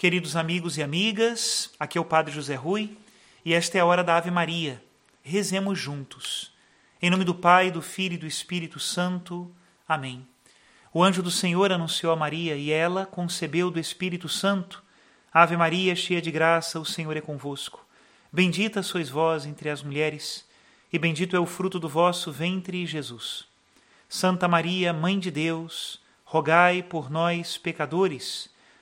Queridos amigos e amigas, aqui é o Padre José Rui e esta é a hora da Ave Maria. Rezemos juntos. Em nome do Pai, do Filho e do Espírito Santo. Amém. O anjo do Senhor anunciou a Maria e ela concebeu do Espírito Santo. Ave Maria, cheia de graça, o Senhor é convosco. Bendita sois vós entre as mulheres, e bendito é o fruto do vosso ventre, Jesus. Santa Maria, Mãe de Deus, rogai por nós, pecadores,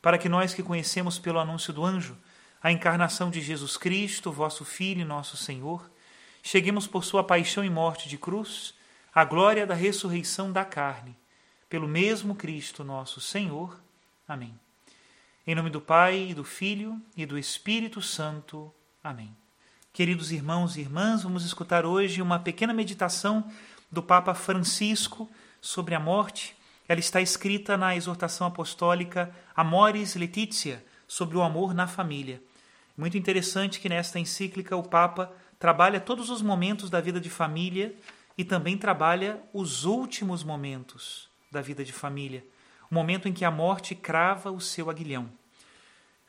para que nós que conhecemos pelo anúncio do anjo a encarnação de Jesus Cristo, vosso Filho e nosso Senhor, cheguemos por sua paixão e morte de cruz à glória da ressurreição da carne, pelo mesmo Cristo nosso Senhor. Amém. Em nome do Pai, e do Filho e do Espírito Santo. Amém. Queridos irmãos e irmãs, vamos escutar hoje uma pequena meditação do Papa Francisco sobre a morte ela está escrita na exortação apostólica Amoris Laetitia, sobre o amor na família. Muito interessante que nesta encíclica o Papa trabalha todos os momentos da vida de família e também trabalha os últimos momentos da vida de família, o momento em que a morte crava o seu aguilhão.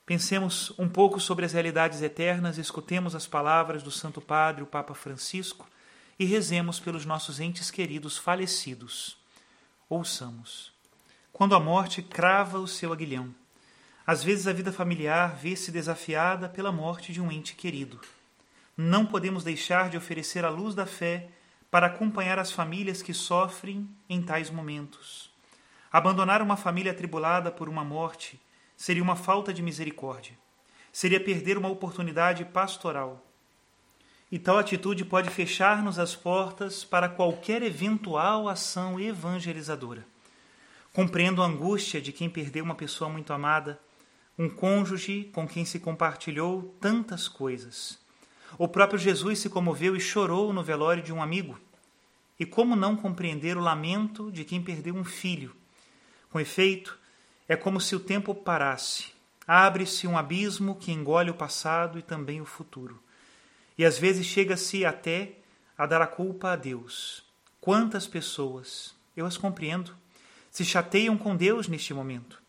Pensemos um pouco sobre as realidades eternas, escutemos as palavras do Santo Padre, o Papa Francisco, e rezemos pelos nossos entes queridos falecidos. Ouçamos. Quando a morte crava o seu aguilhão. Às vezes a vida familiar vê-se desafiada pela morte de um ente querido. Não podemos deixar de oferecer a luz da fé para acompanhar as famílias que sofrem em tais momentos. Abandonar uma família atribulada por uma morte seria uma falta de misericórdia. Seria perder uma oportunidade pastoral e tal atitude pode fechar-nos as portas para qualquer eventual ação evangelizadora. Compreendo a angústia de quem perdeu uma pessoa muito amada, um cônjuge com quem se compartilhou tantas coisas. O próprio Jesus se comoveu e chorou no velório de um amigo. E como não compreender o lamento de quem perdeu um filho? Com efeito, é como se o tempo parasse. Abre-se um abismo que engole o passado e também o futuro. E às vezes chega-se até a dar a culpa a Deus. Quantas pessoas, eu as compreendo, se chateiam com Deus neste momento.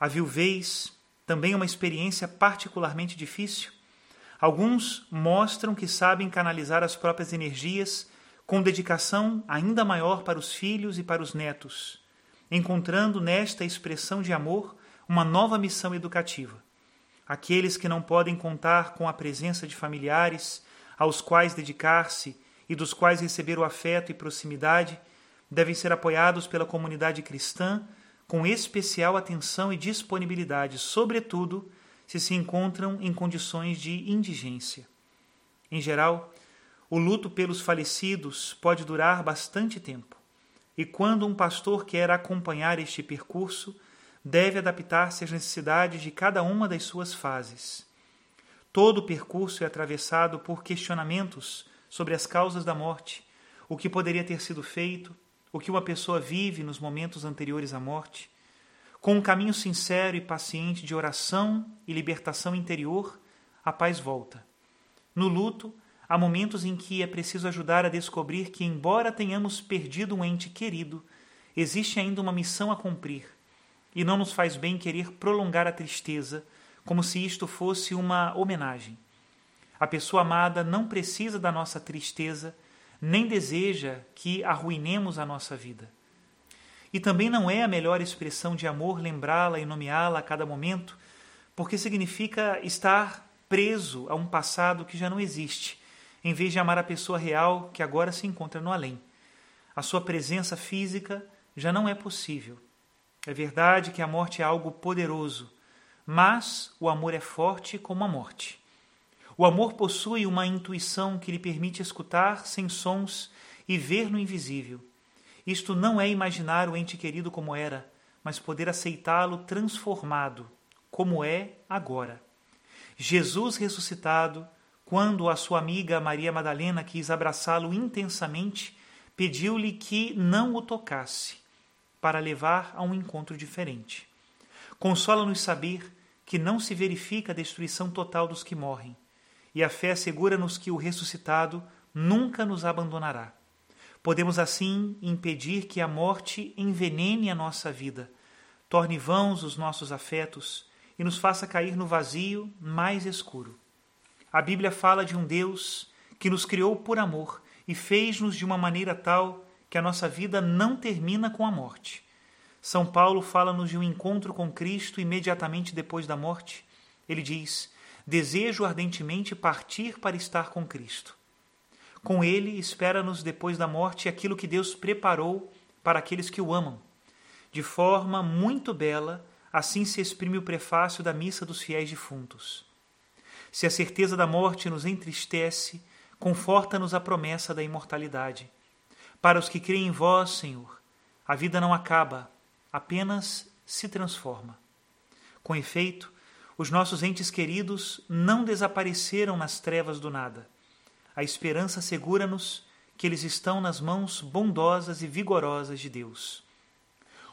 A viuvez também uma experiência particularmente difícil. Alguns mostram que sabem canalizar as próprias energias com dedicação ainda maior para os filhos e para os netos, encontrando nesta expressão de amor uma nova missão educativa. Aqueles que não podem contar com a presença de familiares aos quais dedicar-se e dos quais receber o afeto e proximidade devem ser apoiados pela comunidade cristã com especial atenção e disponibilidade, sobretudo se se encontram em condições de indigência. Em geral, o luto pelos falecidos pode durar bastante tempo, e quando um pastor quer acompanhar este percurso, deve adaptar-se às necessidades de cada uma das suas fases. Todo o percurso é atravessado por questionamentos sobre as causas da morte, o que poderia ter sido feito, o que uma pessoa vive nos momentos anteriores à morte. Com um caminho sincero e paciente de oração e libertação interior, a paz volta. No luto, há momentos em que é preciso ajudar a descobrir que, embora tenhamos perdido um ente querido, existe ainda uma missão a cumprir e não nos faz bem querer prolongar a tristeza, como se isto fosse uma homenagem. A pessoa amada não precisa da nossa tristeza, nem deseja que arruinemos a nossa vida. E também não é a melhor expressão de amor lembrá-la e nomeá-la a cada momento, porque significa estar preso a um passado que já não existe, em vez de amar a pessoa real que agora se encontra no além. A sua presença física já não é possível. É verdade que a morte é algo poderoso, mas o amor é forte como a morte. O amor possui uma intuição que lhe permite escutar sem sons e ver no invisível. Isto não é imaginar o ente querido como era, mas poder aceitá-lo transformado, como é agora. Jesus ressuscitado, quando a sua amiga Maria Madalena quis abraçá-lo intensamente, pediu-lhe que não o tocasse, para levar a um encontro diferente. Consola-nos saber que não se verifica a destruição total dos que morrem, e a fé assegura-nos que o ressuscitado nunca nos abandonará. Podemos assim impedir que a morte envenene a nossa vida, torne vãos os nossos afetos e nos faça cair no vazio mais escuro. A Bíblia fala de um Deus que nos criou por amor e fez-nos de uma maneira tal que a nossa vida não termina com a morte. São Paulo fala-nos de um encontro com Cristo imediatamente depois da morte. Ele diz: Desejo ardentemente partir para estar com Cristo. Com ele, espera-nos depois da morte aquilo que Deus preparou para aqueles que o amam. De forma muito bela, assim se exprime o prefácio da Missa dos Fiéis Defuntos. Se a certeza da morte nos entristece, conforta-nos a promessa da imortalidade. Para os que creem em vós, Senhor, a vida não acaba, apenas se transforma. Com efeito, os nossos entes queridos não desapareceram nas trevas do nada a esperança assegura-nos que eles estão nas mãos bondosas e vigorosas de Deus.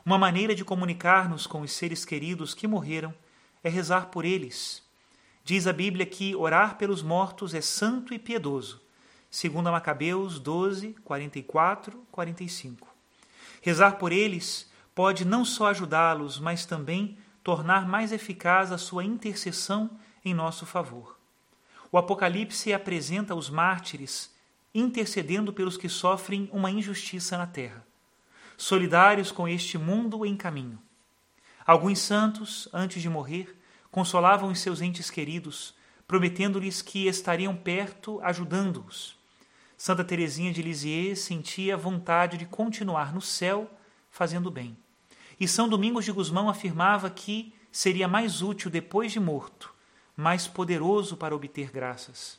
Uma maneira de comunicar-nos com os seres queridos que morreram é rezar por eles. Diz a Bíblia que orar pelos mortos é santo e piedoso, segundo Macabeus 12, 44, 45. Rezar por eles pode não só ajudá-los, mas também tornar mais eficaz a sua intercessão em nosso favor o Apocalipse apresenta os mártires intercedendo pelos que sofrem uma injustiça na terra, solidários com este mundo em caminho. Alguns santos, antes de morrer, consolavam os seus entes queridos, prometendo-lhes que estariam perto ajudando-os. Santa Teresinha de Lisieux sentia vontade de continuar no céu fazendo bem. E São Domingos de Gusmão afirmava que seria mais útil depois de morto mais poderoso para obter graças.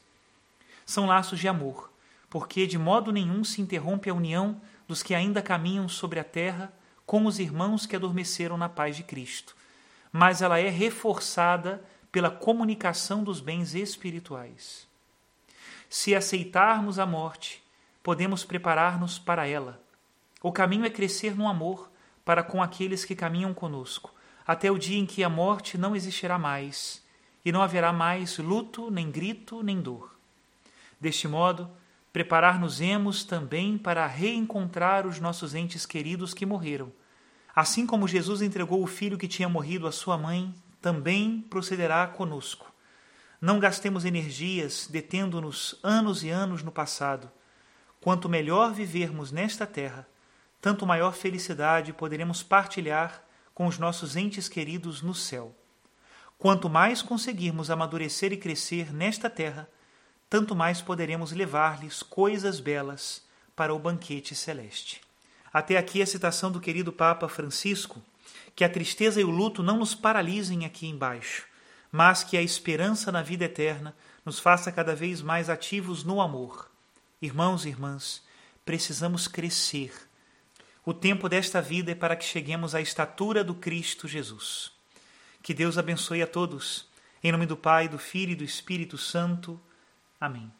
São laços de amor, porque de modo nenhum se interrompe a união dos que ainda caminham sobre a terra com os irmãos que adormeceram na paz de Cristo, mas ela é reforçada pela comunicação dos bens espirituais. Se aceitarmos a morte, podemos preparar-nos para ela. O caminho é crescer no amor para com aqueles que caminham conosco, até o dia em que a morte não existirá mais e não haverá mais luto, nem grito, nem dor. Deste modo, preparar-nos-emos também para reencontrar os nossos entes queridos que morreram. Assim como Jesus entregou o filho que tinha morrido à sua mãe, também procederá conosco. Não gastemos energias detendo-nos anos e anos no passado. Quanto melhor vivermos nesta terra, tanto maior felicidade poderemos partilhar com os nossos entes queridos no céu. Quanto mais conseguirmos amadurecer e crescer nesta terra, tanto mais poderemos levar-lhes coisas belas para o banquete celeste. Até aqui a citação do querido Papa Francisco, que a tristeza e o luto não nos paralisem aqui embaixo, mas que a esperança na vida eterna nos faça cada vez mais ativos no amor. Irmãos e irmãs, precisamos crescer. O tempo desta vida é para que cheguemos à estatura do Cristo Jesus. Que Deus abençoe a todos. Em nome do Pai, do Filho e do Espírito Santo. Amém.